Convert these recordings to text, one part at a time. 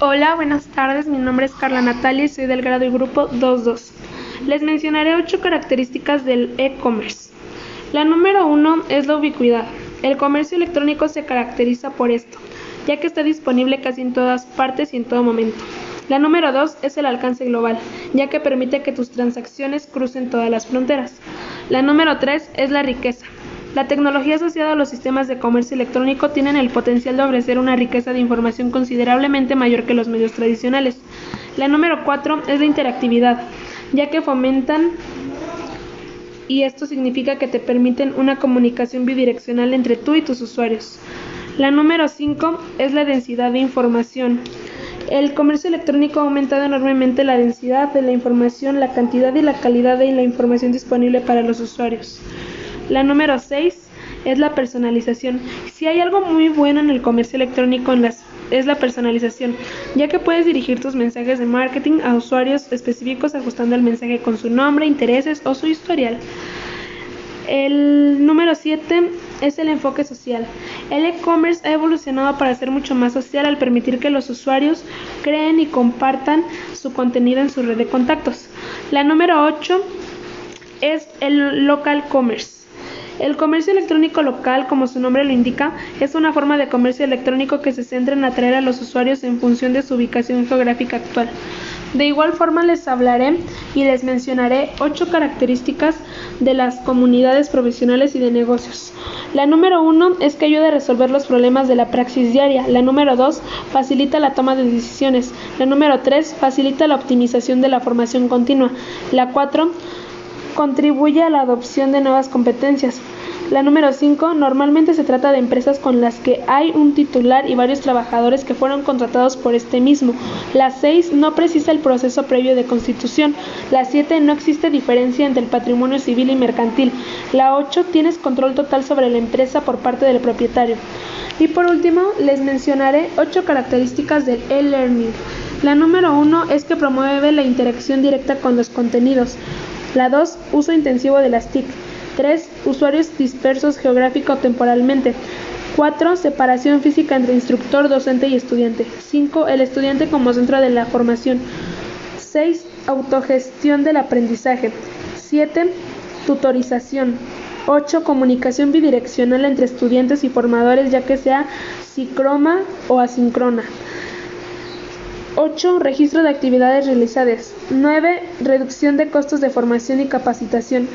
Hola, buenas tardes. Mi nombre es Carla Natalia y soy del grado y grupo 22. Les mencionaré ocho características del e-commerce. La número uno es la ubicuidad. El comercio electrónico se caracteriza por esto, ya que está disponible casi en todas partes y en todo momento. La número dos es el alcance global, ya que permite que tus transacciones crucen todas las fronteras. La número tres es la riqueza. La tecnología asociada a los sistemas de comercio electrónico tienen el potencial de ofrecer una riqueza de información considerablemente mayor que los medios tradicionales. La número 4 es la interactividad, ya que fomentan y esto significa que te permiten una comunicación bidireccional entre tú y tus usuarios. La número 5 es la densidad de información. El comercio electrónico ha aumentado enormemente la densidad de la información, la cantidad y la calidad de la información disponible para los usuarios. La número 6 es la personalización. Si hay algo muy bueno en el comercio electrónico es la personalización, ya que puedes dirigir tus mensajes de marketing a usuarios específicos ajustando el mensaje con su nombre, intereses o su historial. El número 7 es el enfoque social. El e-commerce ha evolucionado para ser mucho más social al permitir que los usuarios creen y compartan su contenido en su red de contactos. La número 8 es el local commerce. El comercio electrónico local, como su nombre lo indica, es una forma de comercio electrónico que se centra en atraer a los usuarios en función de su ubicación geográfica actual. De igual forma les hablaré y les mencionaré ocho características de las comunidades profesionales y de negocios. La número uno es que ayuda a resolver los problemas de la praxis diaria. La número dos facilita la toma de decisiones. La número tres facilita la optimización de la formación continua. La cuatro contribuye a la adopción de nuevas competencias. La número 5. Normalmente se trata de empresas con las que hay un titular y varios trabajadores que fueron contratados por este mismo. La 6. No precisa el proceso previo de constitución. La 7. No existe diferencia entre el patrimonio civil y mercantil. La 8. Tienes control total sobre la empresa por parte del propietario. Y por último, les mencionaré 8 características del e-learning. La número 1 es que promueve la interacción directa con los contenidos. La 2. Uso intensivo de las TIC. 3. Usuarios dispersos geográfico o temporalmente. 4. Separación física entre instructor, docente y estudiante. 5. El estudiante como centro de la formación. 6. Autogestión del aprendizaje. 7. Tutorización. 8. Comunicación bidireccional entre estudiantes y formadores ya que sea síncrona o asíncrona. 8. Registro de actividades realizadas. 9. Reducción de costos de formación y capacitación.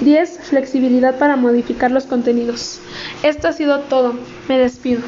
10. Flexibilidad para modificar los contenidos. Esto ha sido todo. Me despido.